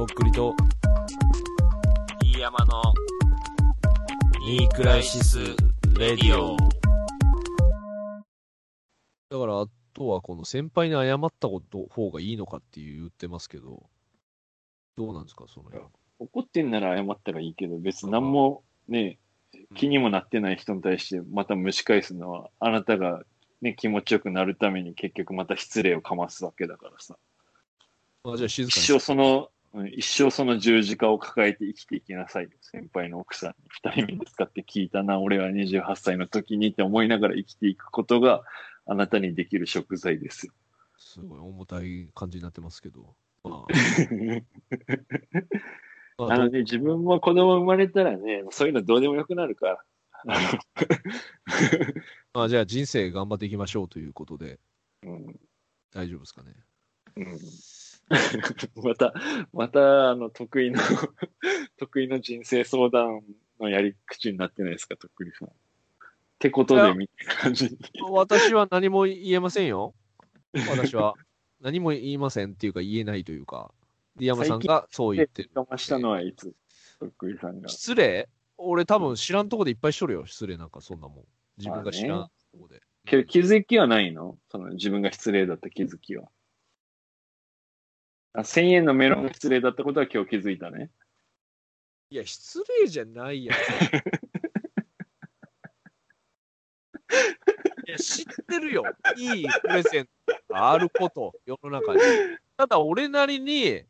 とっくりと、飯山のニークライシス・レディオ。だから、あとはこの先輩に謝ったこと方がいいのかって言ってますけど、どうなんですか、その辺。怒ってんなら謝ったらいいけど、別に何もね、気にもなってない人に対してまた蒸し返すのは、あなたがね、気持ちよくなるために結局また失礼をかますわけだからさ。あじゃあ静か一に。生その、うん一生その十字架を抱えて生きていきなさいよ。先輩の奥さんに二人目に使って聞いたな、俺は28歳の時にって思いながら生きていくことがあなたにできる食材ですよ。すごい重たい感じになってますけど。まあ、まあどあのね、自分も子供生まれたらね、そういうのどうでもよくなるから。まあ、じゃあ人生頑張っていきましょうということで、うん大丈夫ですかね。うん また、また、あの、得意の、得意の人生相談のやり口になってないですか、とっくりさん。ってことで、みたいな感じに。私は何も言えませんよ。私は。何も言いませんっていうか言えないというか、で山さんがそう言ってる。我慢したのはいつとっくりさんが。失礼俺多分知らんとこでいっぱいしとるよ、失礼なんかそんなもん。自分が知らんまあとこで。けど気づきはないの？その自分が失礼だった気づきは。あ1000円のメロンが失礼だったことは今日気づいたね。いや、失礼じゃないやん。いや、知ってるよ。いいプレゼントがあること、世の中に。ただ、俺なりに、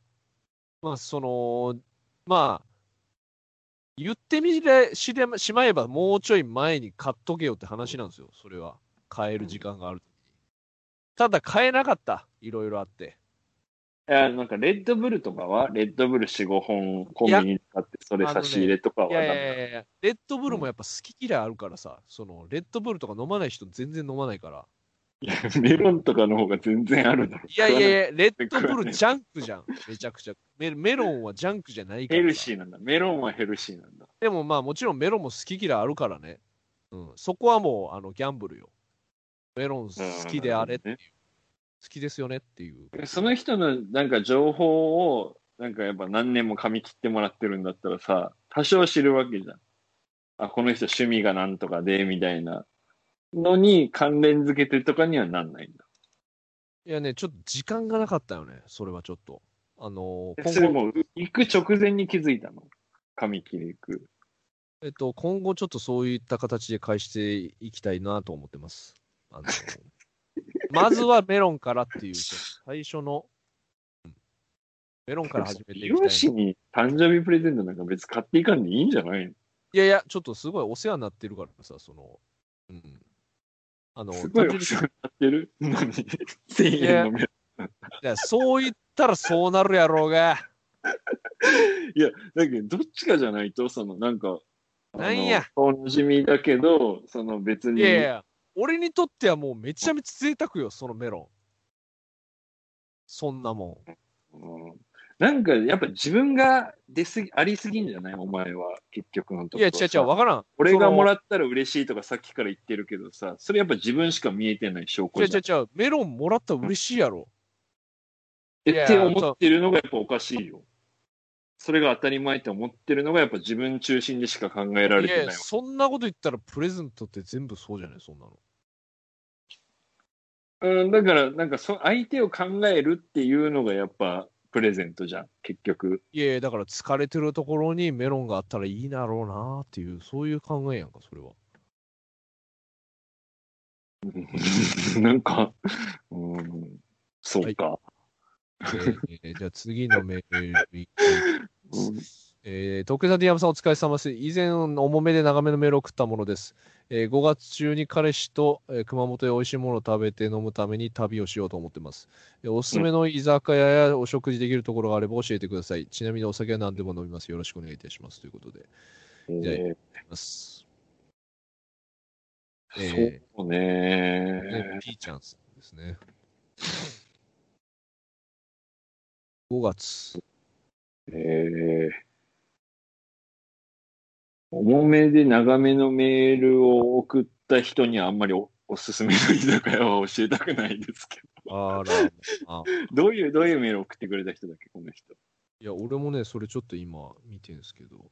まあ、その、まあ、言ってみれしれしまえば、もうちょい前に買っとけよって話なんですよ、それは。買える時間がある。ただ、買えなかった。いろいろあって。いや、なんかレッドブルとかはレッドブル4、5本コンビニに使ってそれ差し入れとかはいやいやいやいや、レッドブルもやっぱ好き嫌いあるからさ、その、レッドブルとか飲まない人全然飲まないから。いや、メロンとかの方が全然あるだろ。いやいやいや、レッドブルジャンクじゃん。めちゃくちゃ。メメロンはジャンクじゃないからさ。ヘルシーなんだ。メロンはヘルシーなんだ。でもまあもちろんメロンも好き嫌いあるからね。うん。そこはもう、あの、ギャンブルよ。メロン好きであれっていう。好きですよねっていう。その人のなんか情報を、なんかやっぱ何年も噛み切ってもらってるんだったらさ、多少知るわけじゃん。あ、この人趣味がなんとかで、みたいなのに関連付けてとかにはなんないんだ。いやね、ちょっと時間がなかったよね。それはちょっと。あのーそれもう行く直前に気づいたの？噛み切り行く。えっと、今後ちょっとそういった形で返していきたいなと思ってます。あの まずはメロンからっていう、最初の、うんメロンから始めていきたいな。師に誕生日プレゼントなんか別に買っていかんでいいんじゃないの？いやいや、ちょっとすごいお世話になってるからさ、その、うん。あの、すごいお世話になってる？のに、1000円のメロン。いや、そう言ったらそうなるやろうが。いや、だけど、どっちかじゃないと、その、なんか、あのなんやおなじみだけど、その別に、いやいや、俺にとってはもうめちゃめちゃ贅沢よ、そのメロン。そんなもん。うんなんか、やっぱ自分が出すぎ、ありすぎんじゃない？お前は、結局のところ。いや、違う違う、わからん。俺がもっらったら嬉しいとかさっきから言ってるけどさ、それやっぱ自分しか見えてない証拠違うじゃん。違う違う、メロンもらったら嬉しいやろ。って思ってるのがやっぱおかしいよ。それが当たり前って思ってるのがやっぱ自分中心でしか考えられてないわ。そんなこと言ったらプレゼントって全部そうじゃない、そんなの。うん、だから、なんかそ、相手を考えるっていうのがやっぱプレゼントじゃん、結局。いやだから疲れてるところにメロンがあったらいいだろうなっていう、そういう考えやんか、それは。なんか、うん、そうか。えーじゃあ次のメールいきうんえー、徳田ディアムさんお疲れ様です。以前、重めで長めのメールを送ったものです。えー5月中に彼氏と、えー熊本で美味しいものを食べて飲むために旅をしようと思ってます。えーおすすめの居酒屋やお食事できるところがあれば教えてください。ちなみにお酒は何でも飲みます。よろしくお願いいたします。ということで、じゃあえます。ーえそうーねね、ピーちゃんさんですね。5月。えー重めで長めのメールを送った人にはあんまりおおすすめの居酒屋は教えたくないですけあら、あど。どういう、どういうメールを送ってくれた人だっけ、この人。いや、俺もね、それちょっと今見てんすけど。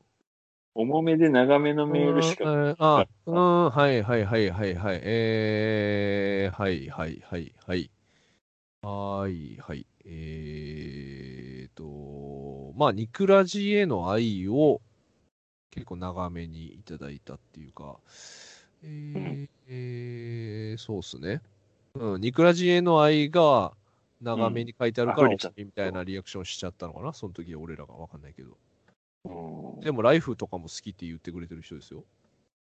重めで長めのメールしか。うんあ、うん、はいはいはいはいはい。えー、はいはいはいはい。はいはい。えーと、まあ、ニクラジへの愛を結構長めにいただいたっていうか、えーえーそうっすね。うん、ニクラジへの愛が長めに書いてあるから、うんみたいなリアクションしちゃったのかな？その時俺らがわかんないけど。うんでも、ライフとかも好きって言ってくれてる人ですよ。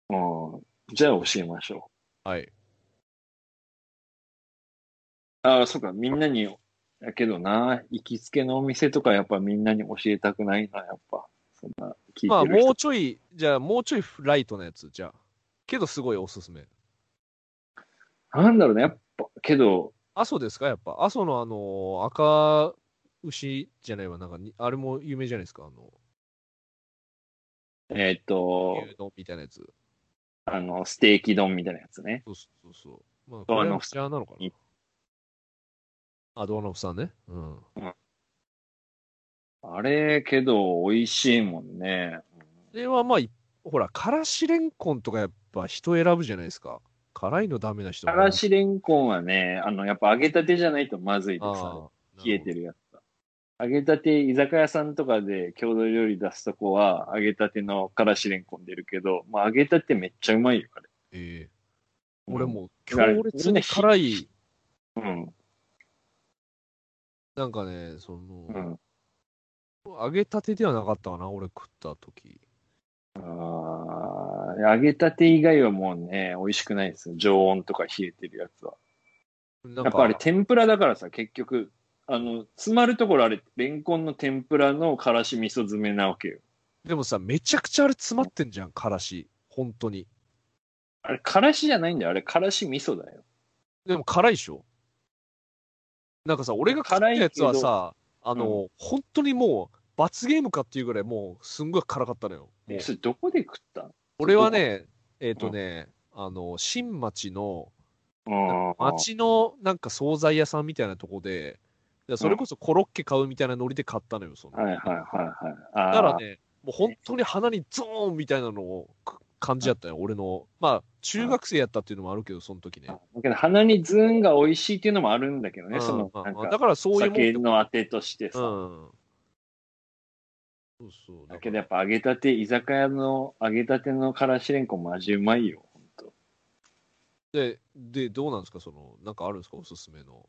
うんじゃあ教えましょはい。う。ああ、そうか、みんなに、やけどな、行きつけのお店とかやっぱみんなに教えたくないな、やっぱ。そんな、聞いまあ、てる人。もうちょい、じゃあ、もうちょいライトなやつ、じゃあ。けど、すごいおすすめ。なんだろうね、やっぱ、けど、阿蘇ですか？やっぱ。阿蘇のあの、赤牛じゃないわ、なんかに、あれも有名じゃないですか？あの、えーっと、牛丼みたいなやつ。あの、ステーキ丼みたいなやつね。そうそうそう。まあ、ドアノフこれはメジャーなのかな？に。あ、ドアノフさんね。うん。あれ、けど、美味しいもんね。それはまあ、いほら、からしれんこんとかやっぱ人選ぶじゃないですか。辛いのダメな人もからしれんこんはね、あの、やっぱ揚げたてじゃないとまずいでさ、ああ冷えてるやつだ。揚げたて、居酒屋さんとかで郷土料理出すとこは、揚げたてのからしれんこん出るけど、まあ揚げたてめっちゃうまいよ、あれ。ええ俺も強烈に辛い、うん。なんかね、その、うん。揚げたてではなかったかな、俺食った時。あー揚げたて以外はもうね、美味しくないですよ。常温とか冷えてるやつは。やっぱあれ天ぷらだからさ、結局、あの、詰まるところあれ、レンコンの天ぷらのからし味噌詰めなわけよ。でもさ、めちゃくちゃあれ詰まってんじゃん、からし。本当に。あれ、からしじゃないんだよ。あれ、からし味噌だよ。でも辛いでしょなんかさ、俺が食ったやつはさ、あの、う本当にもう、罰ゲームかっていうぐらいもう、すんごい辛かったのよ。もうえ、それどこで食った？俺はね、えっ、とね、あの、新町の、うん。町のなんか惣菜屋さんみたいなとこで、でそれこそコロッケ買うみたいなノリで買ったのよ、その。はいはいはいはい。あーだからね、もう本当に鼻にゾーンみたいなのをく感じやったよ、俺の。まあ、中学生やったっていうのもあるけど、その時ね。だけど鼻にズーンが美味しいっていうのもあるんだけどね、うんその、まあなんか、まあだからそういう酒のあてとしてさ。うん。そうそう。だけどやっぱ揚げたて、居酒屋の揚げたてのからしれんこんマジうまいよ、ほんと。で、で、どうなんですか、その、なんかあるんですか、おすすめの。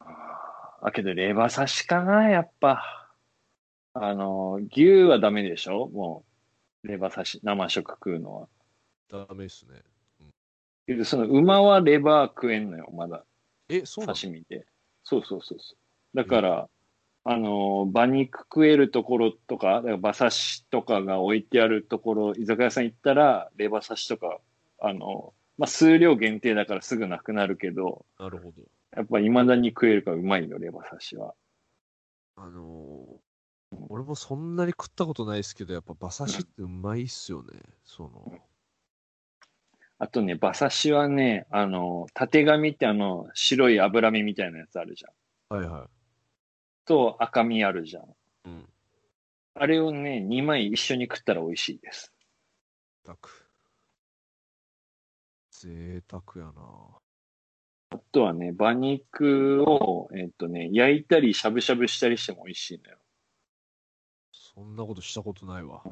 あ、けどレバ刺しかな、やっぱ。あの、牛はダメでしょ？もう、レバ刺し、生食食うのは。ダメっすね。けどその馬はレバー食えんのよ、まだ。え、そうなの？刺身で。そうそうそうそう。だから、あの、馬肉食えるところとか、だから馬刺しとかが置いてあるところ、居酒屋さん行ったら、レバ刺しとか、あの、まあ、数量限定だからすぐなくなるけど、なるほど。やっぱ未だに食えるからうまいよ、レバ刺しは。あのー俺もそんなに食ったことないですけど、やっぱ馬刺しってうまいっすよね。その、あとね、馬刺しはね、あの、縦紙ってあの、白い脂身みたいなやつあるじゃん。はいはと赤身あるじゃん。い。うん。あれをね、2枚一緒に食ったら美味しいです。贅沢。贅沢やなあとはね、馬肉を、えっとね、焼いたりしゃぶしゃぶしたりしても美味しいのよ。そんなことしたことないわ。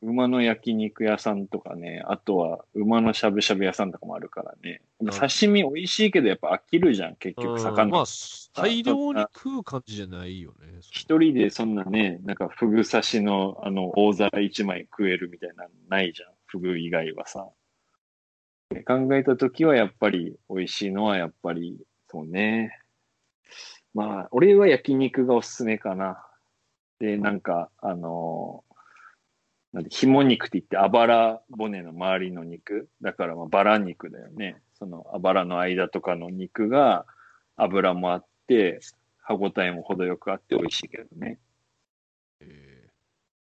馬の焼肉屋さんとかね、あとは馬のしゃぶしゃぶ屋さんとかもあるからね。ん刺身美味しいけどやっぱ飽きるじゃん、結局うん魚。まあ、大量に食う感じじゃないよね。一人でそんなね、なんかフグ刺しのあの大皿一枚食えるみたいなのないじゃん。フグ以外はさ。で考えたときはやっぱり美味しいのはやっぱりそうね。まあ、俺は焼肉がおすすめかな。で、なんか、あのなんで、紐肉って言って、あばら骨の周りの肉。だから、まあ、バラ肉だよね。その、あばらの間とかの肉が、油もあって、歯ごたえも程よくあって美味しいけどね。え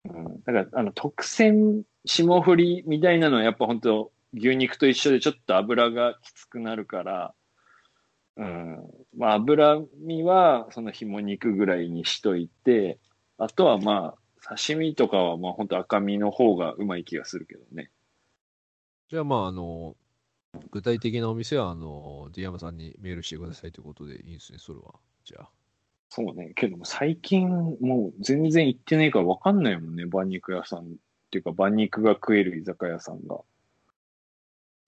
うん。だから、あの、特選霜降りみたいなのは、やっぱ本当牛肉と一緒でちょっと油がきつくなるから、うん。まあ、脂身は、その紐肉ぐらいにしといて、あとはまあ、刺身とかはまあ本当赤身の方がうまい気がするけどね。じゃあまあ、あの、具体的なお店は、あの、ディアマさんにメールしてくださいということでいいんですね、それは。じゃあ。そうね。けども最近もう全然行ってないから分かんないもんね。馬肉屋さんっていうか馬肉が食える居酒屋さんが。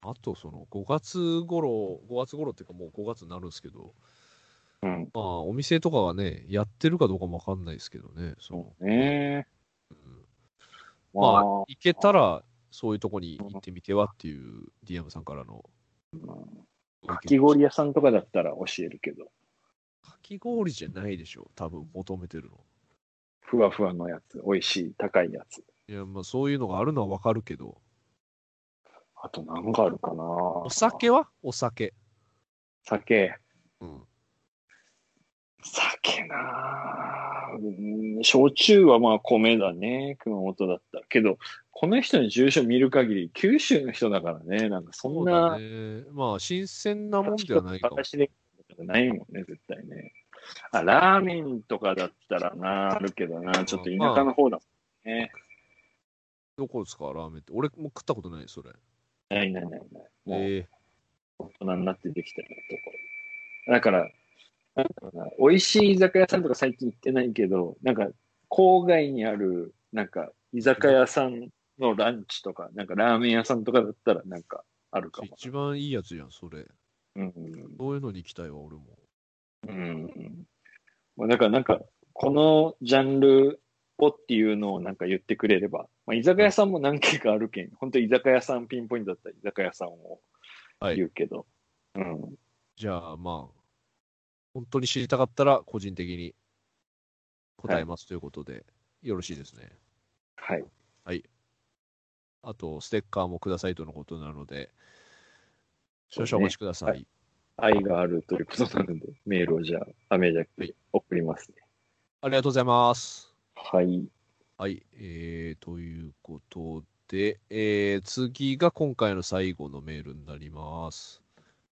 あと、その、5月頃、5月頃っていうかもう5月になるんですけど、うん。まあ、お店とかがね、やってるかどうかもわかんないですけどね。そうね。うんまあ、まあ、行けたら、そういうとこに行ってみてはっていう DM さんからの。かき氷屋さんとかだったら教えるけど、かき氷じゃないでしょ、多分求めてるの。ふわふわのやつ、美味しい、高いやつ。いや、まあそういうのがあるのはわかるけど、あと何かあるかなお酒は？お酒。酒。うん。酒なぁうん焼酎はまあ米だね。熊本だったら。けど、この人の住所見る限り、九州の人だからね。なんかそんうなだ、ね。まあ、新鮮なもんではないかも。私でないもんね、絶対ね。あ、ラーメンとかだったらな、あるけどな、ちょっと田舎の方だもんね。どこですか、ラーメンって。俺も食ったことない、それ。ないないないない。もうえ大人になってできたようなところ。だから、美味しい居酒屋さんとか最近行ってないけど、なんか、郊外にある、なんか、居酒屋さんのランチとか、なんかラーメン屋さんとかだったら、なんか、あるかー、も。一番いいやつじゃん、それ。うん。そういうのに行きたいわ、俺も。うん。まあ、だからなんか、このジャンルをっていうのをなんか言ってくれれば、まあ、居酒屋さんも何軒かあるけん、本当居酒屋さんピンポイントだったら居酒屋さんをはい言うけど、うん。じゃあ、まあ、本当に知りたかったら、個人的に答えますということで、よろしいですね。はい。あと、ステッカーもくださいとのことなので、少々お待ちください。はい愛があるということなので、メールをじゃあ、アメージャックに送りますね。ありがとうございます。はい。はい、えー、ということで、えー、次が今回の最後のメールになります。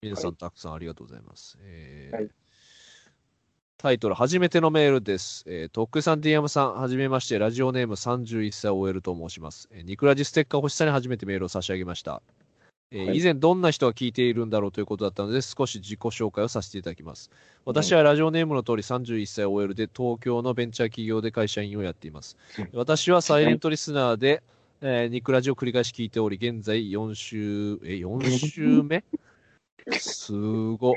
皆さん、はいたくさんありがとうございます。えーはいタイトル、初めてのメールです。えー、とっくりさん、DM さん、はじめまして、ラジオネーム31歳 OL と申します。えーニクラジステッカー欲しさに初めてメールを差し上げました。えーはい以前どんな人が聞いているんだろうということだったので、少し自己紹介をさせていただきます。私はラジオネームの通り31歳 OL で東京のベンチャー企業で会社員をやっています。私はサイレントリスナーで、えーニクラジを繰り返し聞いており、現在4週、え、4週目？すご。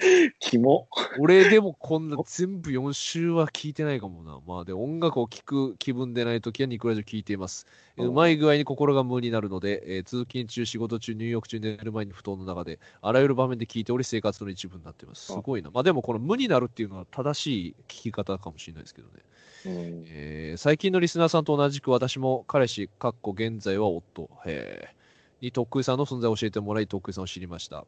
キモ。俺でもこんな全部4週は聞いてないかもな。まあで、音楽を聴く気分でないときはニクラジを聞いています。えーうまい具合に心が無になるので、えー通勤中、仕事中、入浴中、寝る前に布団の中で、あらゆる場面で聞いており、生活の一部になっています。すごいな。まあでもこの無になるっていうのは正しい聞き方かもしれないですけどね。うん。えー最近のリスナーさんと同じく私も彼氏、かっこ現在は夫、へーにとっくりさんの存在を教えてもらい、とっくりさんを知りました。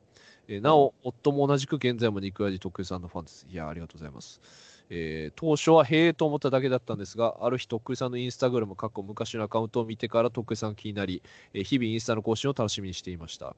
えーなお、夫も同じく現在も肉味とっくりさんのファンです。いや、ありがとうございます。えー当初はへえと思っただけだったんですが、ある日、とっくりさんのインスタグラム、過去昔のアカウントを見てからとっくりさんが気になり、えー日々インスタの更新を楽しみにしていました。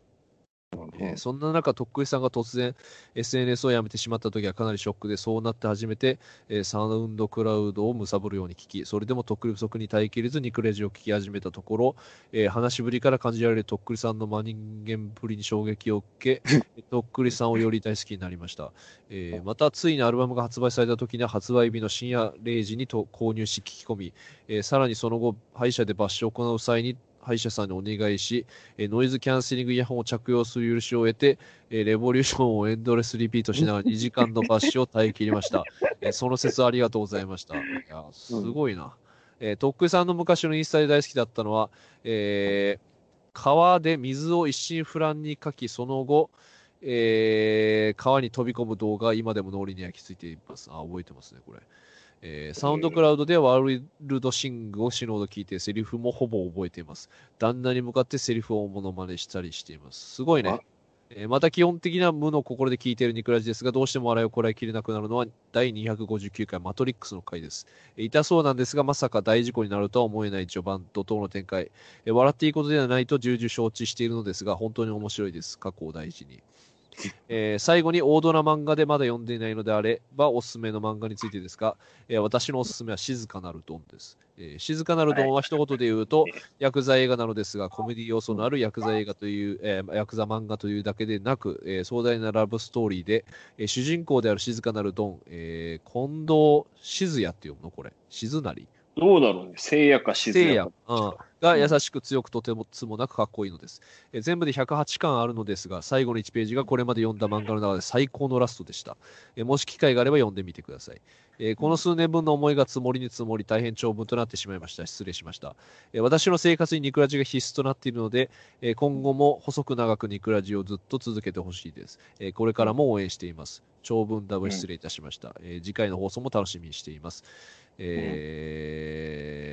えーそんな中、とっくりさんが突然 SNS をやめてしまった時はかなりショックで、そうなって初めて、えーサウンドクラウドを貪るように聞き、それでもとっくり不足に耐えきれず、ニクレジを聞き始めたところ、えー話しぶりから感じられるとっくりさんの真人間ぶりに衝撃を受け、とっくりさんをより大好きになりました。えーまた、ついにアルバムが発売された時には、発売日の深夜0時にと購入し聞き込み、えーさらにその後、歯医者で抜歯を行う際に、歯医者さんにお願いし、えノイズキャンセリングイヤホンを着用する許しを得て、えレボリューションをエンドレスリピートしながら2時間の抜歯を耐え切りました。えその説ありがとうございました。いや、すごいな。えーとっくさんの昔のインスタで大好きだったのは、えー川で水を一心不乱にかき、その後、えー川に飛び込む動画今でも脳裏に焼き付いています。あ、覚えてますね、これ。えーサウンドクラウドでワールドシングを死ぬほど聞いて、セリフもほぼ覚えています。旦那に向かってセリフをモノマネしたりしています。すごいねあ？えーまた基本的な無の心で聞いているニクラジですが、どうしても笑いをこらえきれなくなるのは第259回マトリックスの回です。えー痛そうなんですが、まさか大事故になるとは思えない序盤、怒涛の展開。えー笑っていいことではないと重々承知しているのですが、本当に面白いです。過去を大事に。えー最後に大ドラ漫画でまだ読んでいないのであればおすすめの漫画についてですが、えー私のおすすめは静かなるドンです。えー静かなるドンは一言で言うと、ヤクザ映画なのですが、コメディ要素のあるヤクザ映画という、えーヤクザ漫画というだけでなく、えー壮大なラブストーリーで、えー主人公である静かなるドン、えー近藤静也って読むの？これ。静成どうだろうね。聖夜か静聖夜ん、が優しく強くとてもつもなくかっこいいのです、えー全部で108巻あるのですが、最後の1ページがこれまで読んだ漫画の中で最高のラストでした。えーもし機会があれば読んでみてください。えーこの数年分の思いが積もりに積もり大変長文となってしまいました。失礼しました。えー私の生活にニクラジが必須となっているので、えー今後も細く長くニクラジをずっと続けてほしいです、えーこれからも応援しています。長文ダブル失礼いたしました。えー次回の放送も楽しみにしています。え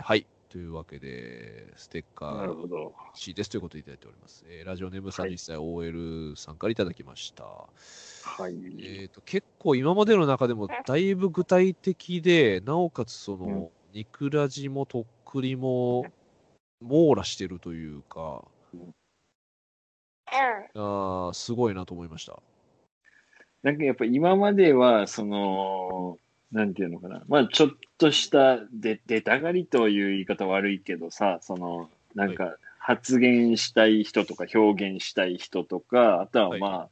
ーはい。というわけで、ステッカーなるほど。欲しいですということでいただいております。えーラジオネーム31歳 OL さんからいただきました。はい。えー、と結構今までの中でもだいぶ具体的で、なおかつその、うんニクラジもとっくりも網羅してるというか、あーすごいなと思いました。なんかやっぱ今までは、その、なんていうのかな。まあちょっとしたで出たがりという言い方悪いけどさ、その、なんか発言したい人とか表現したい人とか、あとはまあ、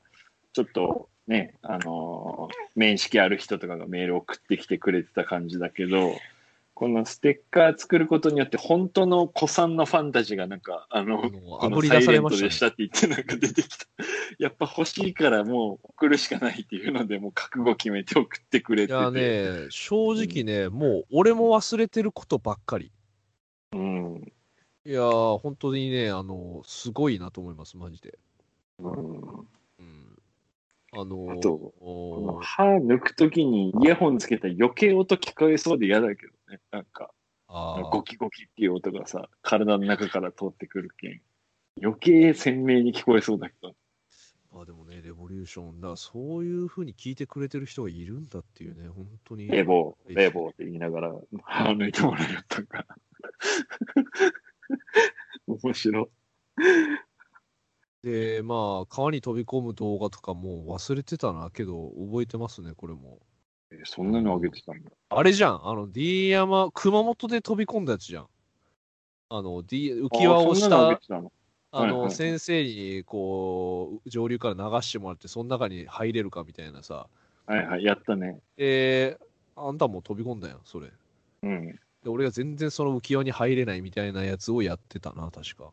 ちょっとね、あのー面識ある人とかがメール送ってきてくれてた感じだけど、このステッカー作ることによって、本当の古参のファンたちがなんか、あの、あのサイレン出されましトでしたたって言ってなんか出てきた。やっぱ欲しいからもう送るしかないっていうので、もう覚悟決めて送ってくれてて。ね。いやね、正直ね、もう俺も忘れてることばっかり。うん。いやー、本当にね、あの、すごいなと思います、マジで。うん。うん、あのあとこおの歯抜くときにイヤホンつけたら余計音聞こえそうで嫌だけどね。なんか、ゴキゴキっていう音がさ、体の中から通ってくるけん。余計鮮明に聞こえそうだけど。まあでもね、レボリューション、だそういうふうに聞いてくれてる人がいるんだっていうね、本当に。レボー、レボーって言いながら歯抜いてもらえたんか。面白い。で、まあ、川に飛び込む動画とかもう忘れてたな、けど、覚えてますね、これも。えそんなの上げてたんだ。あれじゃん、あの、D 山、熊本で飛び込んだやつじゃん。あの、D、浮き輪をした、あの、はいはい先生に、こう、上流から流してもらって、その中に入れるかみたいなさ。はいはい、やったね。えー、あんたも飛び込んだやん、それ。うん。で、俺が全然その浮き輪に入れないみたいなやつをやってたな、確か。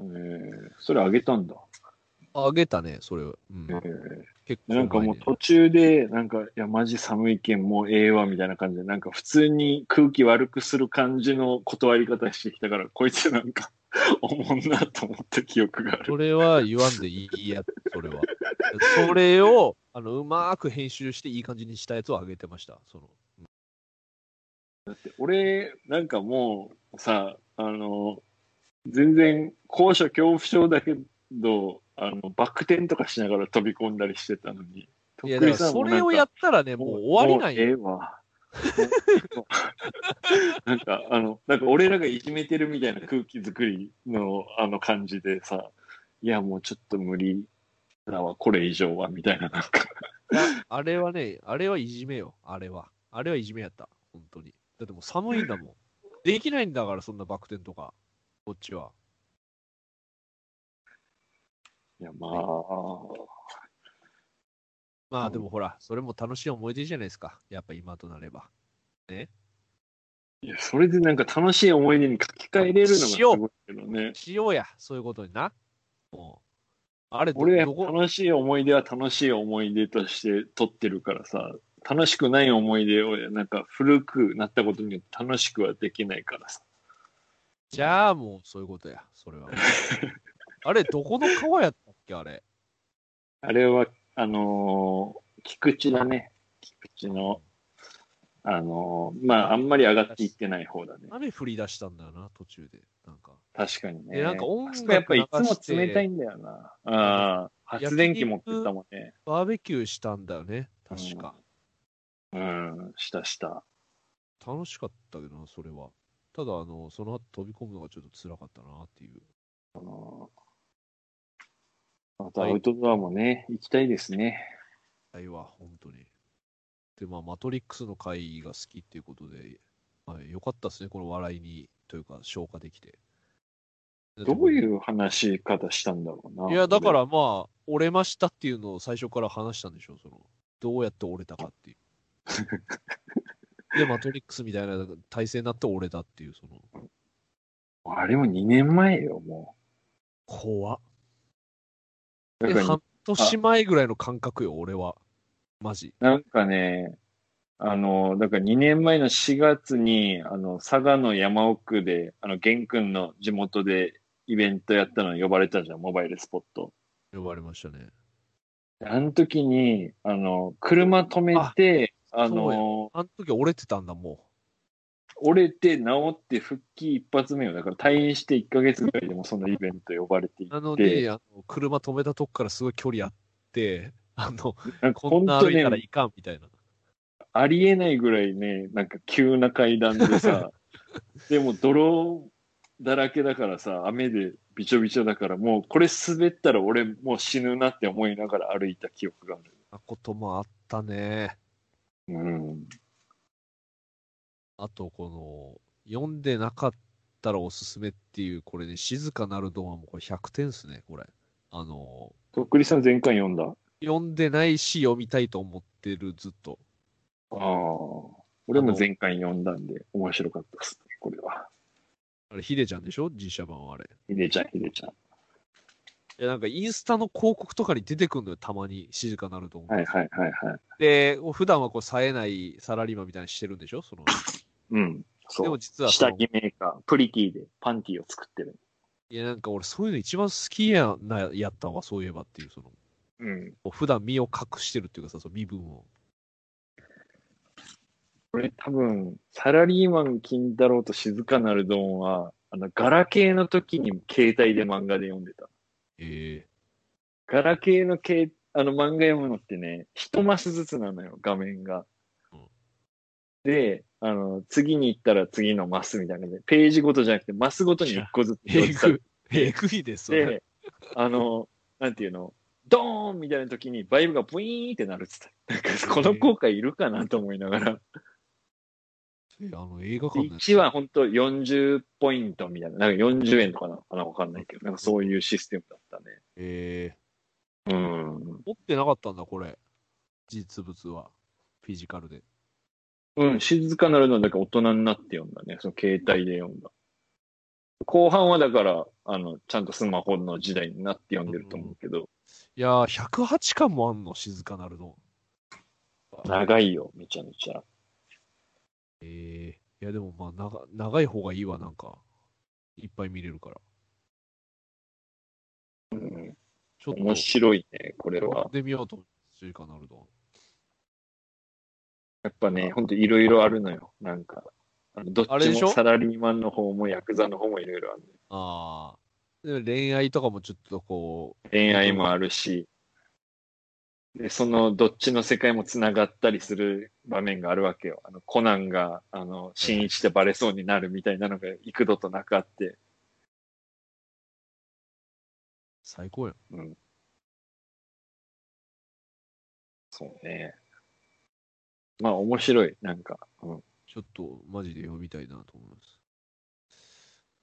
えー、それ上げたんだ。あげたね、それ。うんえ。ー結構前、ね。なんかもう途中で、なんか、いや、マジ寒いけん、もうええわ、みたいな感じで、なんか普通に空気悪くする感じの断り方してきたから、こいつなんか、おもんなと思った記憶がある。それは言わんでいいや、それは。それを、あの、うまく編集していい感じにしたやつをあげてました。そのだって俺、なんかもうさ、あの、全然高所恐怖症だけど、あの、バク転とかしながら飛び込んだりしてたのに。いや、それをやったらね、もう終わりなんよ。もうええわ。なんか、あの、なんか俺らがいじめてるみたいな空気作りのあの感じでさ、いや、もうちょっと無理だわ、これ以上は、みたいな、なんか。あれはね、あれはいじめよ。あれは。あれはいじめやった。本当に。だってもう寒いんだもん。できないんだから、そんなバク転とか。こっちは。いや、まあ、うんまあでもほら、それも楽しい思い出じゃないですか。やっぱ今となれば。いや、それでなんか楽しい思い出に書き換えれるのがすごいけどね。しようや、そういうことにな。もうあれど、俺、楽しい思い出は楽しい思い出として撮ってるからさ、楽しくない思い出をなんか古くなったことによって楽しくはできないからさ。じゃあもうそういうことや、それは。あれ、どこの川やったっけ、あれ？あれは、あのー菊池だね。菊池の、あのーまあ、あんまり上がっていってない方だね。雨降り出したんだよな、途中で。なんか。確かにね。えなんか音楽こやっぱいつも冷たいんだよな。ああ、発電機持ってったもんね。バーベキューしたんだよね、確か。うん、したした。楽しかったけどな、それは。ただ、あの、その後飛び込むのがちょっと辛かったなっていう。あのまたアウトドアもね、行きたいですね。いわ、本当に。で、まあ、マトリックスの回が好きっていうことで、はい、よかったですね、この笑いに、というか、消化できて。どういう話し方したんだろうな。いや、だからまあ、折れましたっていうのを最初から話したんでしょう、その、どうやって折れたかっていう。で、マトリックスみたいな体勢になって折れたっていう、その、あれも2年前よ、も怖っ。う。で、半年前ぐらいの感覚よ、俺は。マジ。なんかね、あの、だから2年前の4月に、あの、佐賀の山奥で、あの、玄君の地元でイベントやったのに呼ばれたじゃん、モバイルスポット。呼ばれましたね。あの時に、あの、車止めて、あの、あの時折れてたんだ、も折れて治って復帰一発目よ。だから退院して1ヶ月ぐらいでもそのイベント呼ばれていて。う。なので、あの車止めたとこからすごい距離あって、あの、なんかこんな歩いたら、いかんみたいな。ありえないぐらいね、なんか急な階段でさ、でも泥だらけだからさ、雨でびちょびちょだから、もうこれ滑ったら俺もう死ぬなって思いながら歩いた記憶がある。なこともあったね。うん。あと、この、読んでなかったらおすすめっていう、これね、静かなるドアもこれ100点っすね、これ。あの、とっくりさん前回読んだ？あ読んでないし、読みたいと思ってる、ずっと。あ。俺も前回読んだんで面白かったですね、これは。あれ、ヒデちゃんでしょ？実写版はあれ。ひでちゃん、ひでちゃん。いや、なんかインスタの広告とかに出てくるのよ、たまに。静かなるドア。はいはいはいはい。で、普段はこう、冴えないサラリーマンみたいにしてるんでしょ？その、うん。そでもう。実は下着メーカー、プリティでパンティを作ってる。いや、なんか俺そういうの一番好きやな、やったわ、そういえばっていう、その、うん。こう普段身を隠してるっていうかさ、その身分を。これ多分、サラリーマン金太郎と静かなるドンは、あの、ガラケーの時に携帯で漫画で読んでた。えガラケーの系あの漫画読むのってね、一マスずつなのよ、画面がうん。で、あの、次に行ったら次のマスみたいな感じで、ページごとじゃなくて、マスごとに一個ずつえ表示されてえぐいです。で、あの、なんていうの、ドーンみたいな時にバイブがブイーンってなるっつった。なんかこの効果いるかなと思いながら。えあの、映画館のやつ1は本当40ポイントみたいな、なんか40円とかなのかなわかんないけど、なんかそういうシステムだったね。えうん。ー、持ってなかったんだ、これ。実物は。フィジカルで。うん、静かなるのはだから大人になって読んだね。その携帯で読んだ。後半はだから、あの、ちゃんとスマホの時代になって読んでると思うけど、いやー、108巻もあんの、静かなるの。長いよ、めちゃめちゃ。ええいや、でもまあ長、長い方がいいわ、なんか。いっぱい見れるから。うん、ちょっと、面白いね、これ読はん。でみようと思う。静かなるの。やっぱね、ほんといろいろあるのよ。なんか、あのどっあれでしょ？ちもサラリーマンの方もヤクザの方もいろいろある、ね。ああ。で恋愛とかもちょっとこう、恋愛もあるし、で、そのどっちの世界もつながったりする場面があるわけよ。あの、コナンが、あの、新一でバレそうになるみたいなのが幾度となくあって、最高やん。うん。そうね。まあ面白い、なんか。うん。ちょっとマジで読みたいなと思います。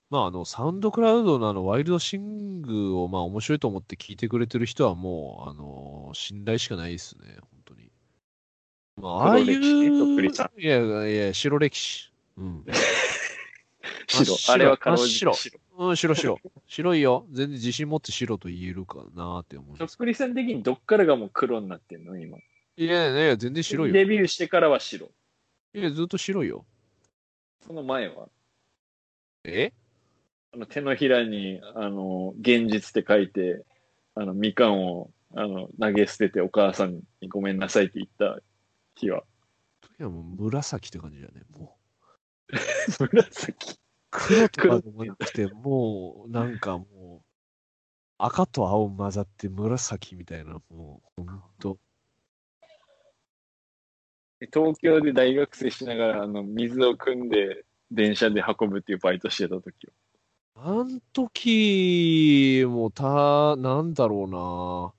まあ、あの、サウンドクラウドのあの、ワイルドシングを、まあ、面白いと思って聞いてくれてる人はもう、あの、信頼しかないですね、本当に。まあ、ああいう、いやいや、白歴史。うん。白。白あれはかろうじて真っ白。うん、白白。白いよ。全然自信持って白と言えるかなって思います。とっくりさん的にどっからがもう黒になってんの今？いやいやいや、全然白いよ。デビューしてからは白。いや、ずっと白いよ。その前は？え？あの手のひらに、あの、現実って書いて、あの、みかんを、あの、投げ捨ててお母さんにごめんなさいって言った日は。いや、もう紫って感じだね、もう。紫。黒とかでもなくて、もう、なんかもう、赤と青混ざって紫みたいな、もう、ほんと。東京で大学生しながら、あの、水を汲んで電車で運ぶっていうバイトしてた時よ。あん時もた、なんだろうな。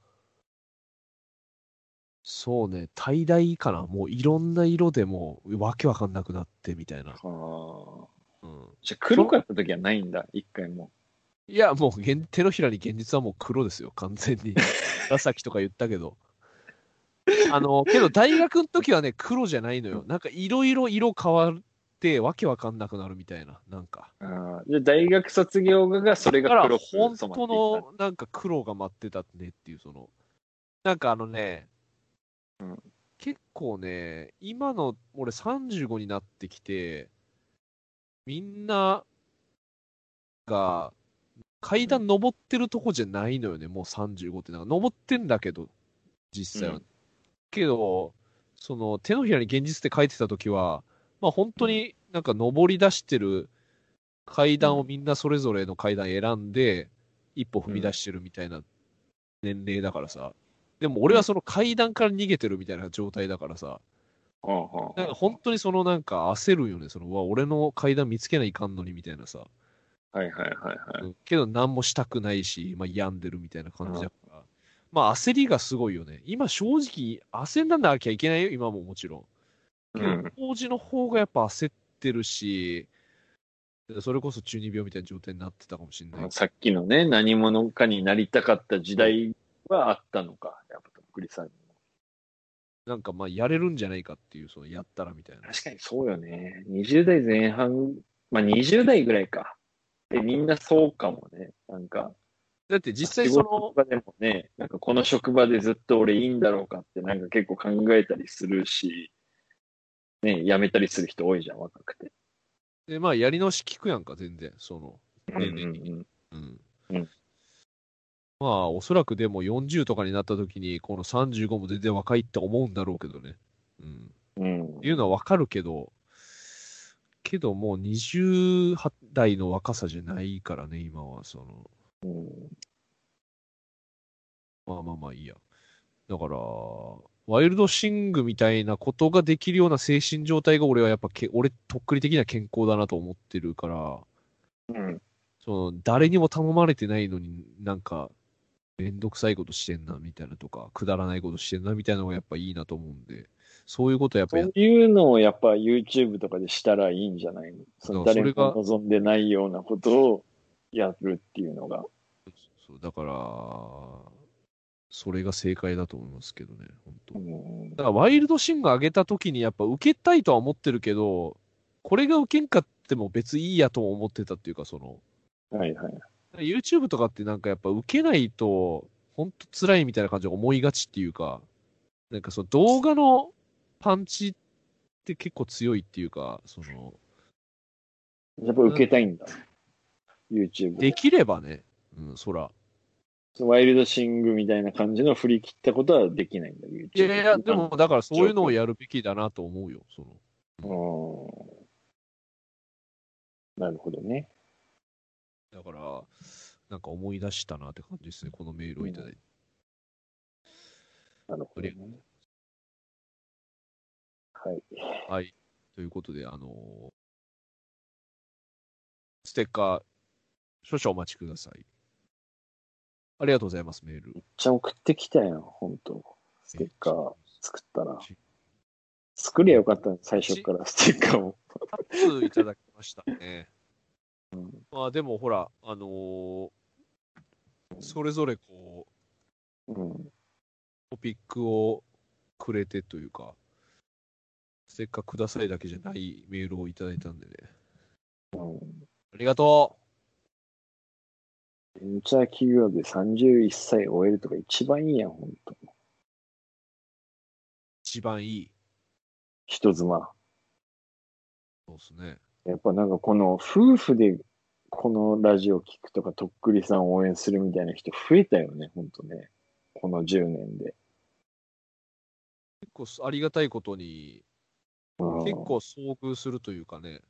そうね、tie dye かな。もういろんな色でもうわけわかんなくなってみたいな。はあ。うん、じゃあ黒かった時はないんだ、一回も。いや、もう現手のひらに現実はもう黒ですよ、完全に。紫とか言ったけど。あの、けど大学の時はね、黒じゃないのよ。なんかいろいろ色変わってわけわかんなくなるみたいな。なんか。ああじゃあ大学卒業後がそれが黒く染ま本っていった当のなんか黒が待ってたねっていう、その、なんかあのね、うん結構ね、今の俺35になってきて、みんなが階段登ってるとこじゃないのよね、もう35って。なんか登ってんだけど、実際は。うんけど、その手のひらに現実って書いてた時は、まあ本当になんか登り出してる階段をみんなそれぞれの階段選んで、一歩踏み出してるみたいな年齢だからさ。でも俺はその階段から逃げてるみたいな状態だからさ。なんか本当にそのなんか焦るよね。その、うわ、俺の階段見つけないかんのにみたいなさ。はいはいはいはい。うんけど何もしたくないし、まあ病んでるみたいな感じだから。まあ焦りがすごいよね。今正直焦んなきゃいけないよ、今ももちろん。当時の方がやっぱ焦ってるし、それこそ中二病みたいな状態になってたかもしれない。さっきのね、何者かになりたかった時代はあったのか、やっぱとっくりさんにも。なんかまあやれるんじゃないかっていう、そのやったらみたいな。確かにそうよね。20代前半、まあ20代ぐらいか。で、みんなそうかもね。なんか、だって実際仕その、事とかでもね、なんかこの職場でずっと俺いいんだろうかってなんか結構考えたりするし、ね、辞めたりする人多いじゃん、若くて。でまあやり直し聞くやんか、全然。その、うん年齢的に。うんうん。うんまあ、おそらくでも40とかになった時に、この35も全然若いって思うんだろうけどね。うん。うん。いうのはわかるけど、けどもう20代の若さじゃないからね、今は。その、うんまあまあまあいいや。だから、ワイルドシングみたいなことができるような精神状態が俺はやっぱけ、俺、とっくり的には健康だなと思ってるから、うん。その、誰にも頼まれてないのになんか、めんどくさいことしてんな、みたいなとか、くだらないことしてんな、みたいなのがやっぱいいなと思うんで、そういうことやっぱそういうのをやっぱ YouTube とかでしたらいいんじゃないの？その誰も望んでないようなことをやるっていうのが。そう、だから、それが正解だと思いますけどね、本当うんだからワイルドシング上げた時にやっぱ受けたいとは思ってるけど、これが受けんかっても別にいいやとも思ってたっていうか、その、はいはい。YouTube とかってなんかやっぱ受けないと、ほんと辛いみたいな感じで思いがちっていうか、なんかその動画のパンチって結構強いっていうか、その、やっぱ受けたいんだ。YouTube で。できればね、うん、そら。ワイルドシングみたいな感じの振り切ったことはできないんだ、YouTube。いやいや、でもだからそういうのをやるべきだなと思うよ、その。うん。なるほどね。だから、なんか思い出したなって感じですね、このメールをいただいて。なるほどね。はい。はい。ということで、あのーステッカー、少々お待ちください。ありがとうございます、メール。めっちゃ送ってきたやん、ほんと。ステッカー作ったら。作りゃよかったの最初からステッカーを。2ついただきましたね。うんまあでもほら、あのーそれぞれこう、うん。トピックをくれてというか、ステッカーくださいだけじゃないメールをいただいたんでね。うん。ありがとベンチャー企業で31歳終えるとか一番いいやん、ほんと。う。一番いい。人妻。そうですね。やっぱなんかこの夫婦でこのラジオ聞くとか、とっくりさんを応援するみたいな人増えたよね、ほんとね。この10年で。結構ありがたいことに、うん結構遭遇するというかね、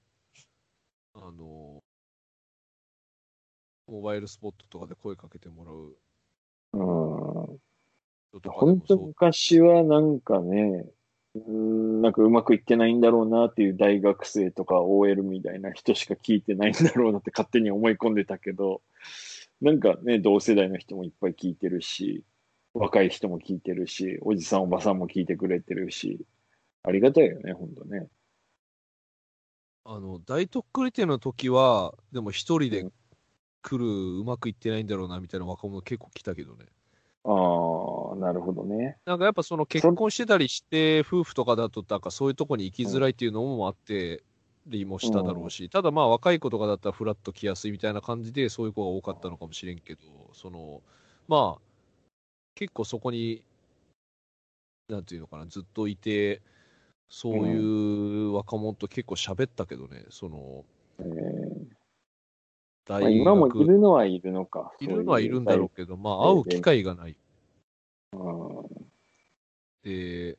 あの、モバイルスポットとかで声かけてもらううん。本当。昔はなんかね、うんなんかうまくいってないんだろうなっていう大学生とか OL みたいな人しか聞いてないんだろうなって勝手に思い込んでたけど、なんかね、同世代の人もいっぱい聞いてるし、若い人も聞いてるし、おじさんおばさんも聞いてくれてるし、ありがたいよね、ほんとね。あの、大とっくり店の時は、でも一人で来る、うまくいってないんだろうな、みたいな若者結構来たけどね。ああ、なるほどね。なんかやっぱその結婚してたりして、夫婦とかだと、なんかそういうとこに行きづらいっていうのもあって、りもしただろうし、ただまあ若い子とかだったらフラッと来やすいみたいな感じで、そういう子が多かったのかもしれんけど、その、まあ、結構そこに、なんていうのかな、ずっといて、そういう若者と結構喋ったけどね、その、えー大まあ、今もい学、るのはいるのか。いるのはいるんだろうけど、まあ会う機会がない。う。で、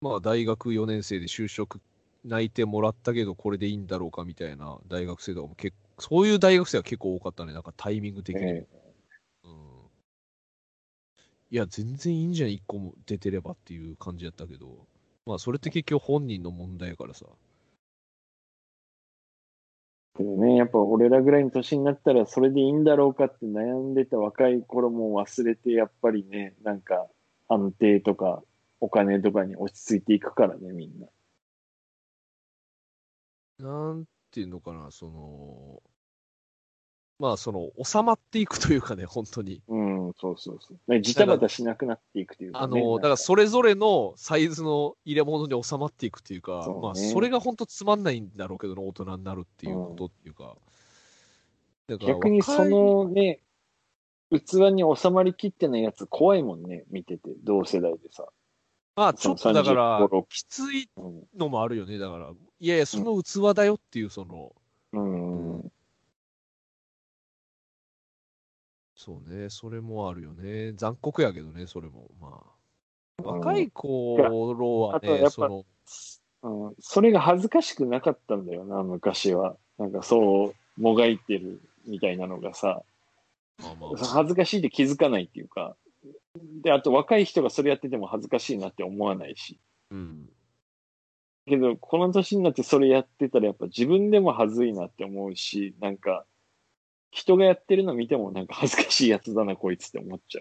まあ大学4年生で就職内定もらったけど、これでいいんだろうかみたいな大学生とかも結構、そういう大学生は結構多かったね、なんかタイミング的に。えうん、いや、全然いいんじゃん、1個も出てればっていう感じやったけど、まあそれって結局本人の問題やからさ。けどね、やっぱ俺らぐらいの年になったらそれでいいんだろうかって悩んでた若い頃も忘れて、やっぱりね、なんか安定とかお金とかに落ち着いていくからね、みんな。なんていうのかな、その、まあその、収まっていくというかね、本当に。うん、そうそうそう。ねジタバタしなくなっていくというか、ね。あの、だからそれぞれのサイズの入れ物に収まっていくっていうか、そうねまあそれが本当つまんないんだろうけどな、大人になるっていうことっていうか。だから逆にそのね、器に収まりきってないやつ怖いもんね、見てて、同世代でさ。まあちょっとだから35、6きついうんのもあるよね、だから。いやいや、その器だよっていう、その、うん、うんそうね、それもあるよね。残酷やけどね、それも。まあ。若い頃はね、あとやっぱその、うん、それが恥ずかしくなかったんだよな、昔は。なんかそう、もがいてるみたいなのがさ、まあまあ、恥ずかしいって気づかないっていうか、で、あと若い人がそれやってても恥ずかしいなって思わないし。うん。けど、この年になってそれやってたらやっぱ自分でも恥ずいなって思うし、なんか、人がやってるの見てもなんか恥ずかしいやつだな、こいつって思っちゃ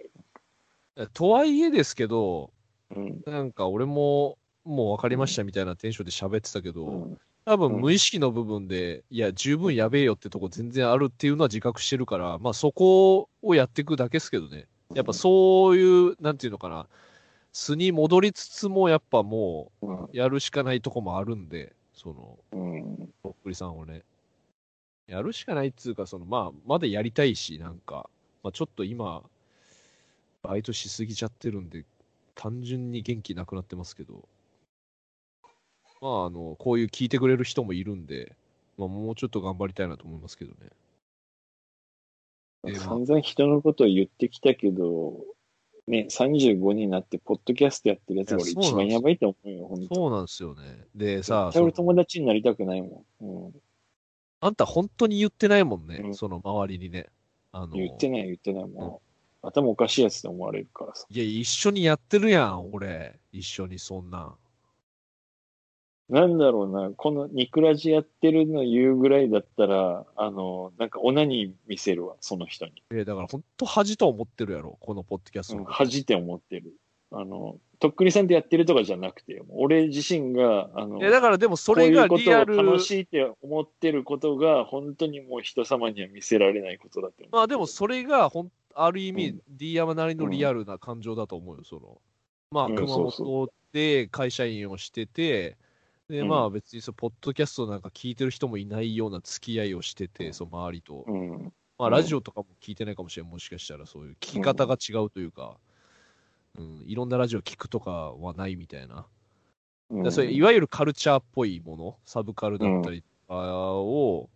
う。とはいえですけど、うん。なんか俺も、もう分かりましたみたいなテンションで喋ってたけど、うん。多分うん無意識の部分で、いや、十分やべえよってとこ全然あるっていうのは自覚してるから、まあそこをやっていくだけですけどね。やっぱそういう、なんていうのかな、素に戻りつつも、やっぱもうん。う、やるしかないとこもあるんで、その、うん。とっくりさんをね。やるしかないっつうか、その、まあ、まだやりたいし、なんか、まあちょっと今、バイトしすぎちゃってるんで、単純に元気なくなってますけど、まあ、あの、こういう聞いてくれる人もいるんで、まあ、もうちょっと頑張りたいなと思いますけどね。えまあ散々人のことを言ってきたけど、ね、35になって、ポッドキャストやってるやつが俺一番やばいと思うよ、本当そうなんですよね。でさ、絶対俺その友達になりたくないもん。うん。あんた本当に言ってないもんね、うんその周りにね。あの、言ってない言ってないもう、頭おかしいやつと思われるからさ。いや、一緒にやってるやん、俺。一緒にそんなん。なんだろうな、このニクラジやってるの言うぐらいだったら、あの、なんかオナニー見せるわ、その人に。えだから本当恥と思ってるやろ、このポッドキャストうんのこと。恥って思ってる。あの、とっくりさんとやってるとかじゃなくて、俺自身が、あの、いや、だからでもそれがこういうリアル。ことを楽しいって思ってることが、本当にもう人様には見せられないことだって。まあでもそれがほん、ある意味、うん D 山なりのリアルな感情だと思うよ、その。まあ、うん熊本で会社員をしてて、で、うんまあ別にそのポッドキャストなんか聞いてる人もいないような付き合いをしてて、その周りと。うん。まあうんラジオとかも聞いてないかもしれん、もしかしたらそういう聞き方が違うというか、うん、いろんなラジオ聞くとかはないみたいな。うんらそれいわゆるカルチャーっぽいもの、サブカルだったりとかを、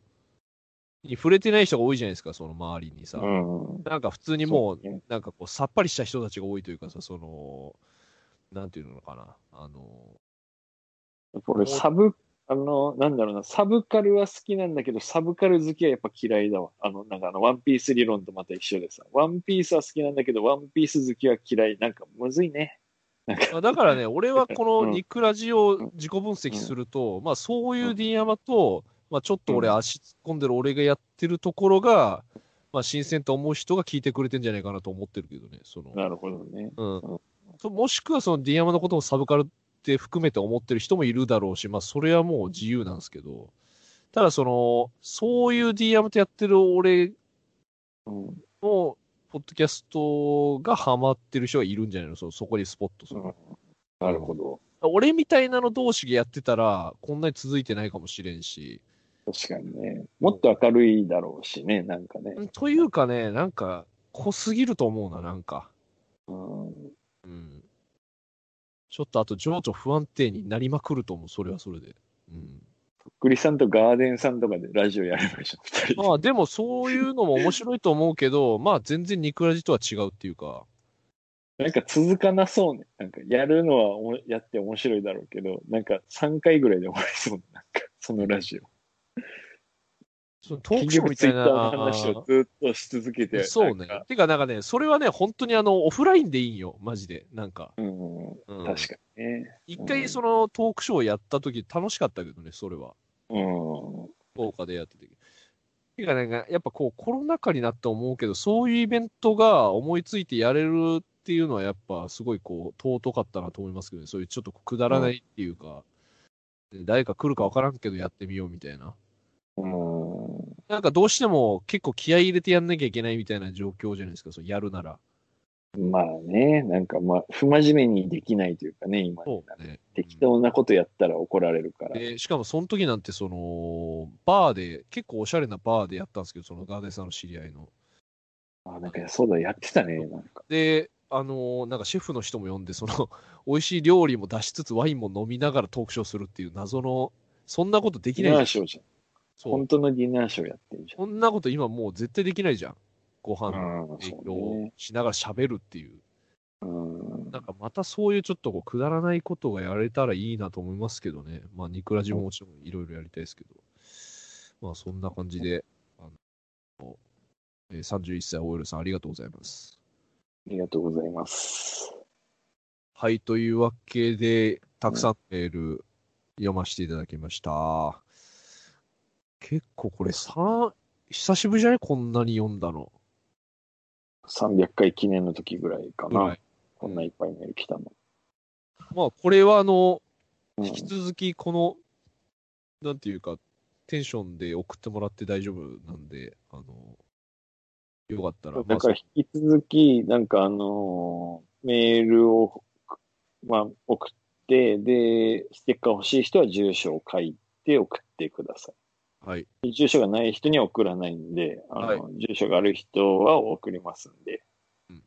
に触れてない人が多いじゃないですか、その周りにさ。うん。なんか普通にもう、そうねなんかこう、さっぱりした人たちが多いというかさ、その、なんていうのかな、あの、俺、サブ、あの、なんだろうな、サブカルは好きなんだけど、サブカル好きはやっぱ嫌いだわ。あの、なんかあの、ワンピース理論とまた一緒でさ、ワンピースは好きなんだけど、ワンピース好きは嫌い。なんか、むずいね。か、まあだからね、俺はこうんのニクラジを自己分析すると、まあそういう D 山と、まあちょっと俺うん足突っ込んでる俺がやってるところが、まあ新鮮と思う人が聞いてくれてんじゃないかなと思ってるけどね、その。なるほどね。うんもしくはその D 山のことをサブカルって含めて思ってる人もいるだろうし、まあそれはもう自由なんですけど、ただその、そういう D 山とやってる俺うん。のポッドキャストがハマってる人がいるんじゃないの？そそこにスポットする。うんなるほど。俺みたいなの同士がやってたら、こんなに続いてないかもしれんし。確かにね。もっと明るいだろうしね、なんかね。というかね、なんか、濃すぎると思うな、なんか。うん。うん。ちょっとあと情緒不安定になりまくると思う、それはそれで。うん。とっくりさんとガーデンさんとかでラジオやればいいじゃん。まあでもそういうのも面白いと思うけど、まあ全然ニクラジとは違うっていうか。なんか続かなそうね。なんかやるのはおやって面白いだろうけど、なんか3回ぐらいで終わりそう。なんか、そのラジオ。そのトークショーみたいな。話をずっとし続けて。そうね。てかなんかね、それはね、本当にあの、オフラインでいいんよ、マジで。なんか。うん、うん、確かにね。一回そのトークショーやった時楽しかったけどね、それは。うん。福岡でやった時。てかなんか、やっぱこうコロナ禍になって思うけど、そういうイベントが思いついてやれるっていうのはやっぱすごいこう尊かったなと思いますけどね。そういうちょっとくだらないっていうか、誰か来るかわからんけどやってみようみたいな。うん。なんかどうしても結構気合い入れてやんなきゃいけないみたいな状況じゃないですか、そうやるなら。まあね、なんかまあ、不真面目にできないというかね、今。そうね。適当なことやったら怒られるから。で、しかもその時なんてその、バーで、結構おしゃれなバーでやったんですけど、そのガーデンさんの知り合いの。あ、なんかそうだ、やってたね、なんか。で、あのーなんかシェフの人も呼んで、その、美味しい料理も出しつつワインも飲みながらトークショーするっていう謎の、そんなことできないじゃん。本。当のディナーショーやってるじこんなこと今もう絶対できないじゃん。ご飯ゃん。のうん、そ提供うね。しながら喋るっていう。うん。なんかまたそういうちょっとこうくだらないことがやれたらいいなと思いますけどね。まあ、ニクラジももちろんいろいろやりたいですけど。まあ、そんな感じで、あの、えー31歳オイルさんありがとうございます。ありがとうございます。はい、というわけで、たくさんメール読ませていただきました。結構これさ、久しぶりじゃない？こんなに読んだの。300回記念の時ぐらいかな。ぐらいこんないっぱいメール来たの。まあ、これはあの、うん引き続きこの、なんていうか、テンションで送ってもらって大丈夫なんで、あの、よかったら、だから引き続き、なんかあのーメールを、まあ、送って、で、ステッカー欲しい人は住所を書いて送ってくださまあはい。い。住所がない人には送らないんで、あの、はい住所がある人は送りますんで、うん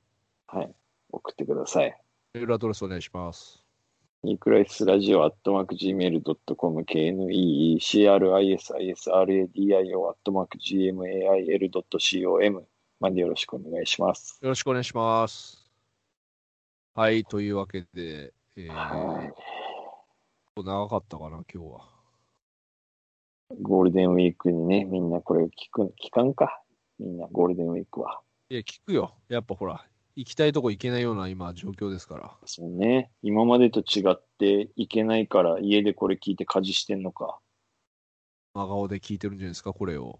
はい。送ってください。メールアドレスお願いします。ニクライスラジオアットマーク Gmail.com KNEECRISISRADIO アットマーク GMAIL.com までよろしくお願いします。よろしくお願いします。はい、というわけで、えー、はい。長かったかな、今日は。ゴールデンウィークにね、みんなこれ聞く、聞かんか。みんなゴールデンウィークは。いや、聞くよ。やっぱほら、行きたいとこ行けないような今、状況ですから。そうね。今までと違っていけないから家でこれ聞いて家事してんのか。真顔で聞いてるんじゃないですか、これを。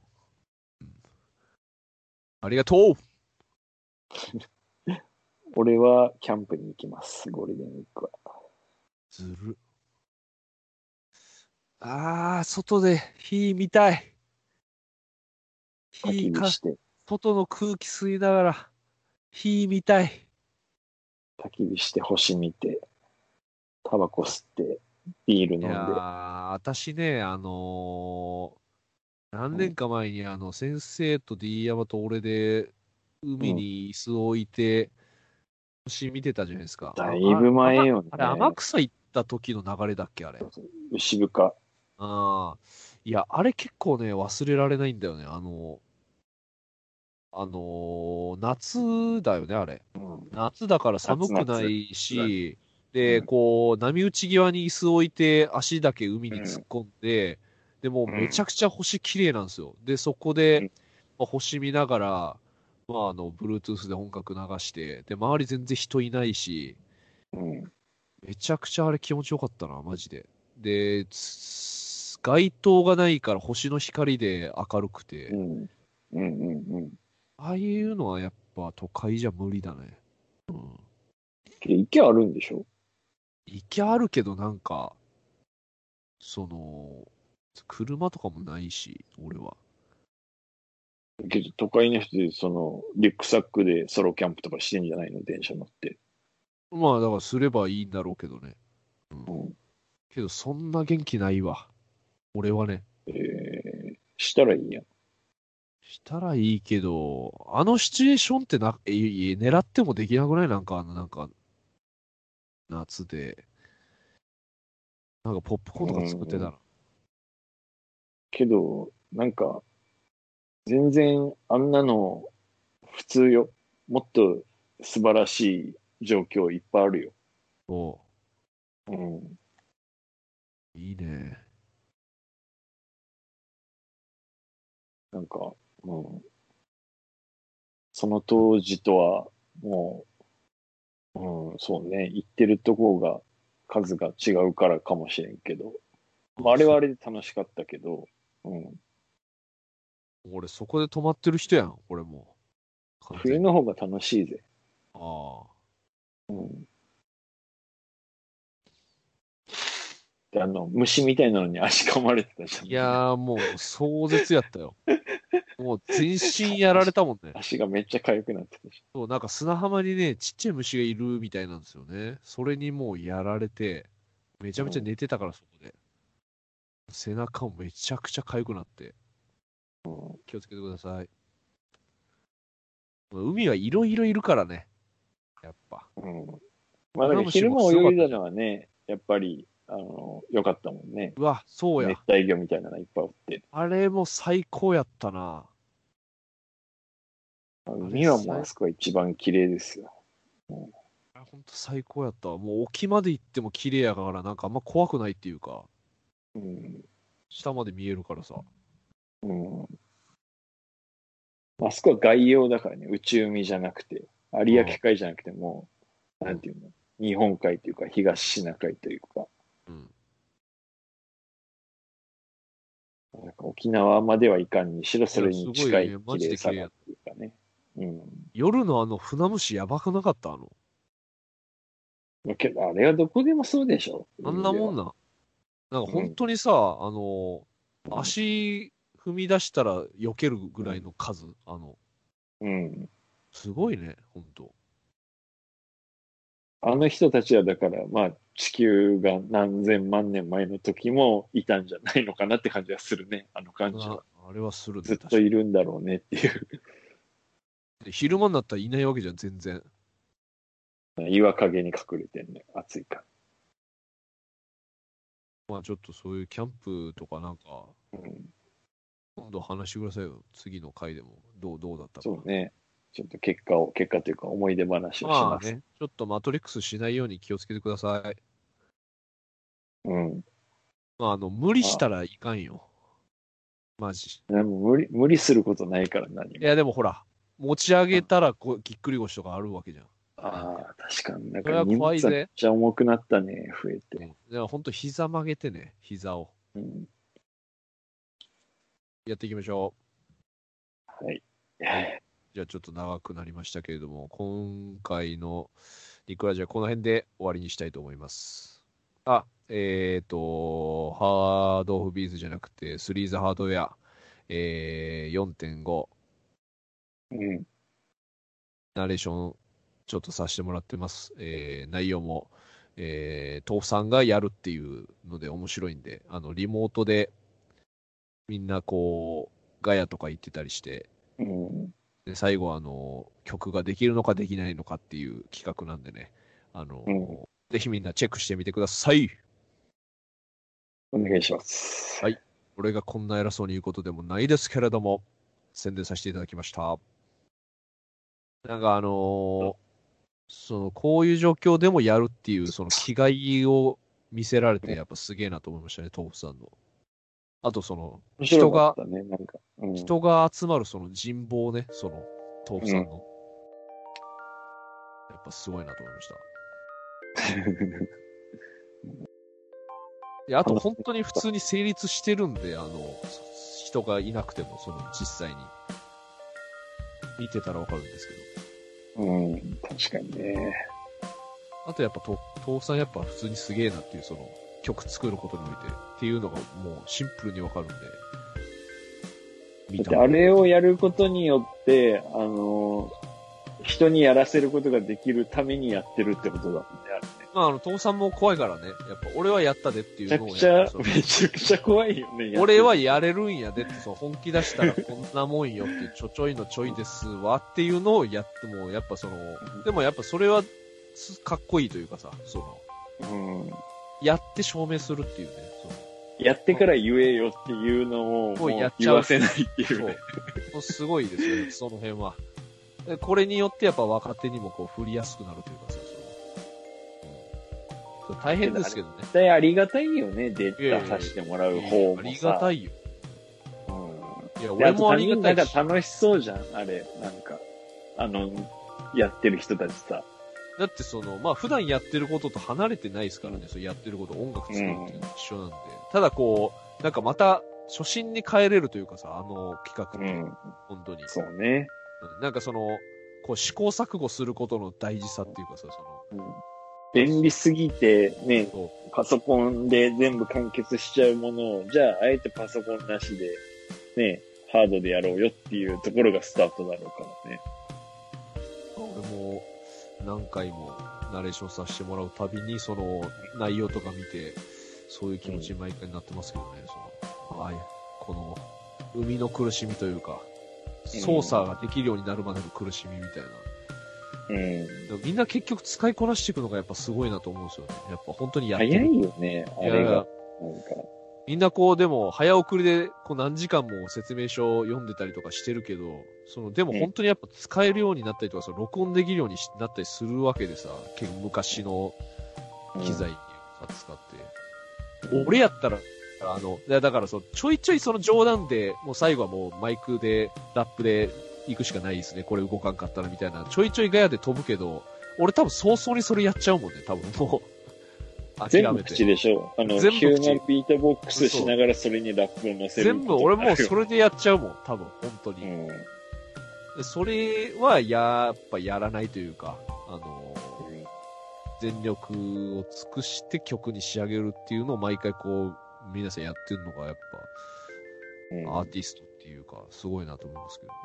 うんありがとう 俺はキャンプに行きます。ゴールデンウィークは。ずる。あー、外で火見たい。焚火かき火して、外の空気吸いながら、火見たい。焚き火して星見て、タバコ吸って、ビール飲んで。いやー、私ね、あのー何年か前に、あの、先生と D 山と俺で、海に椅子を置いて、星見てたじゃないですか。だいぶ前よね。あれ、天草行った時の流れだっけ、あれ。牛深。ああ。いや、あれ結構ね、忘れられないんだよね。あの、あのー夏だよね、あれ。うん夏だから寒くない夏し、で、うんこう、波打ち際に椅子置いて、足だけ海に突っ込んで、でもうめちゃくちゃ星綺麗なんですよ。で、そこで、うんまあ、星見ながら、まあ、あの、Bluetooth で音楽流して、で、周り全然人いないし、うん。めちゃくちゃあれ気持ちよかったな、マジで。で、つ街灯がないから星の光で明るくて、うん。うんうんうん。ああいうのはやっぱ都会じゃ無理だね。うん。池あるんでしょ？池あるけどなんか、その、車とかもないし、俺は。けど都会の人でそのリュックサックでソロキャンプとかしてんじゃないの？電車乗って。まあだからすればいいんだろうけどね。うん。うん。けどそんな元気ないわ。俺はね。えー、したらいいやん。したらいいけど、あのシチュエーションってな、え、狙ってもできなくない？なんかあの、なんか、夏で。なんかポップコーンとか作ってたら。けど、なんか、全然あんなの普通よ。もっと素晴らしい状況いっぱいあるよ。そうん。う。いいね。なんか、うん。その当時とは、もう、うん、そうね、行ってるとこが、数が違うからかもしれんけど、まあ、あれはあれで楽しかったけど、うん。俺そこで止まってる人やん、俺も冬の方が楽しいぜ。ああ。うん。で、あの、虫みたいなのに足噛まれてたじゃん。いやーもう壮絶やったよ。もう全身やられたもんね。足がめっちゃ痒くなってたし。そう、なんか砂浜にね、ちっちゃい虫がいるみたいなんですよね。それにもうやられて、めちゃめちゃ寝てたから、そこで。背中もめちゃくちゃ痒くなって。うん。気をつけてください。海はいろいろいるからね。やっぱ。うん。まあ、だから昼間泳いだのはね、やっぱり、あの、良かったもんね。うわ、そうや熱。帯魚みたいなのがいっぱいおって。あれも最高やったな。海はもうあそこが一番綺麗ですよ。あほんと最高やったわ。もう沖まで行っても綺麗やから、なんかあんま怖くないっていうか、うん。下まで見えるからさ。うん。あそこは外洋だからね、内海じゃなくて、有明海じゃなくてもう、なんていうの、日本海というか、東シナ海というか、うん。なんか沖縄まではいかんにしろ、それに近い綺麗さがっていうかね。うん。夜のあの船虫やばくなかった？あの。まあけど、あれはどこでもそうでしょ。あんなもんな。な。なんか本当にさ、あの、足踏み出したら避けるぐらいの数、あの、うん。すごいね、本当あの人たちはだから、まあ、地球が何千万年前の時もいたんじゃないのかなって感じはするね。あの感じは。ああれはするね。ずっといるんだろうねっていう。で昼間になったらいないわけじゃん、全然。岩陰に隠れてんね。暑いから。まあちょっとそういうキャンプとかなんか、うん、今度話してくださいよ。次の回でも。どう、どうだったか。そうね。ちょっと結果を、結果というか思い出話をしまあます。ね、ちょっとマトリックスしないように気をつけてください。うん。まああの、無理したらいかんよ。マジ。でも無理、無理することないから何も。いやでもほら、持ち上げたらこうぎっくり腰とかあるわけじゃん。ああ、確かに。なんそれはか荷怖いぜ物めっちゃ重くなったね、増えて。じゃあほんと膝曲げてね、膝を。うん。やっていきましょはい。う。じゃあちょっと長くなりましたけれども、今回のリクラジはこの辺で終わりにしたいと思います。あ、えっ、と、ハードオフビーズじゃなくて、スリーズハードウェア、えー、4.5、うん。ナレーションちょっとさせてもらってます。えー内容も、えー、豆腐さんがやるっていうので面白いんで、あの、リモートでみんなこう、ガヤとか言ってたりして、うん。で最後あの、曲ができるのかできないのかっていう企画なんでね、あの、うんぜひみんなチェックしてみてください。お願いします。はい俺がこんな偉そうに言うことでもないですけれども、宣伝させていただきました。なんかあのーその、こういう状況でもやるっていう、その気概を見せられて、やっぱすげえなと思いましたね、豆腐さんの。あと、その、面白かったね、なんか。うん、人が集まるその人望ね、その、豆腐さんの。やっぱすごいなと思いました。いや、あと本当に普通に成立してるんで、あの、人がいなくても、その実際に。見てたらわかるんですけど。うん、確かにね。あとやっぱ、と父さんやっぱ普通にすげえなっていう、その、曲作ることにおいて、っていうのがもうシンプルにわかるんで。見だってあれをやることによって、あの、人にやらせることができるためにやってるってことだ。まあ、あの、父さんも怖いからね。やっぱ、俺はやったでっていめちゃうのをくちゃやっぱ、そのめちゃくちゃ怖いよね。俺はやれるんやでって、そう、本気出したらこんなもんよってちょちょいのちょいですわっていうのをやっても、やっぱその、でもやっぱそれは、すかっこいいというかさ、その、うん。やって証明するっていうね、その、やってから言えよっていうのを、もう言わせないっていそううね。。もうすごいですよね、その辺は。でこれによってやっぱ若手にもこう振りやすくなるというかさ、大変ですけどね。絶対ありがたいよね、デいやいやータさせてもらう方もさ。ありがたいよ。うん。いや、で俺もありがたいし。なんか楽しそうじゃん、あれ。なんか、あの、やってる人たちさ。だってその、まあ普段やってることと離れてないですからね、そうやってること、音楽作るっていうのは一緒なんで。ただこう、なんかまた、初心に帰れるというかさ、あの企画って、うん。本当に。そうね。うんなんかその、こう試行錯誤することの大事さっていうかさ、その、うん便利すぎて、ね、そパソコンで全部完結しちゃうものを、じゃあ、あえてパソコンなしで、ね、ハードでやろうよっていうところがスタートだろうからね。俺も何回もナレーションさせてもらうたびに、その内容とか見て、そういう気持ちに毎回なってますけどね、その、ああいう、この、生みの苦しみというか、操作ができるようになるまでの苦しみみたいな。うん。みんな結局使いこなしていくのがやっぱすごいなと思うんですよね。やっぱ本当にやって早る。いよね、あれが。なんか。みんなこう、でも、早送りで、こう何時間も説明書を読んでたりとかしてるけど、その、でも本当にやっぱ使えるようになったりとか、その録音できるようにしなったりするわけでさ、結構昔の機材をさ、使って。俺やったら、あの、だからそう、ちょいちょいその冗談で、もう最後はもうマイクで、ラップで行くしかないですね。これ動かんかったらみたいな。ちょいちょいガヤで飛ぶけど、俺多分早々にそれやっちゃうもんね、多分もう。諦全部めて。口でしょあの、全部口ヒューマンビートボックスしながらそれにラップを乗せる。全部俺もうそれでやっちゃうもん、多分、本当に。うん。でそれはやっぱやらないというか、あの、全力を尽くして曲に仕上げるっていうのを毎回こう、皆さんやってるのがやっうんぱアーティストっていうか、すごいなと思いますけどね。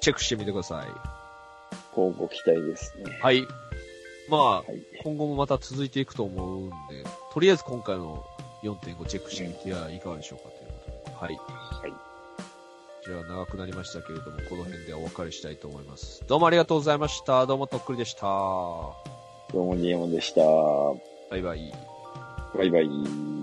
チェックしてみてください。こうご期待ですね。はい。まあ、はい。今後もまた続いていくと思うんで、とりあえず今回の4.5チェックしてみてはいかがでしょうかということで。はい。はい。じゃあ長くなりましたけれども、この辺でお別れしたいと思います。どうもありがとうございました。どうもとっくりでした。どうも、ディエモンでした。バイバイ。バイバイ。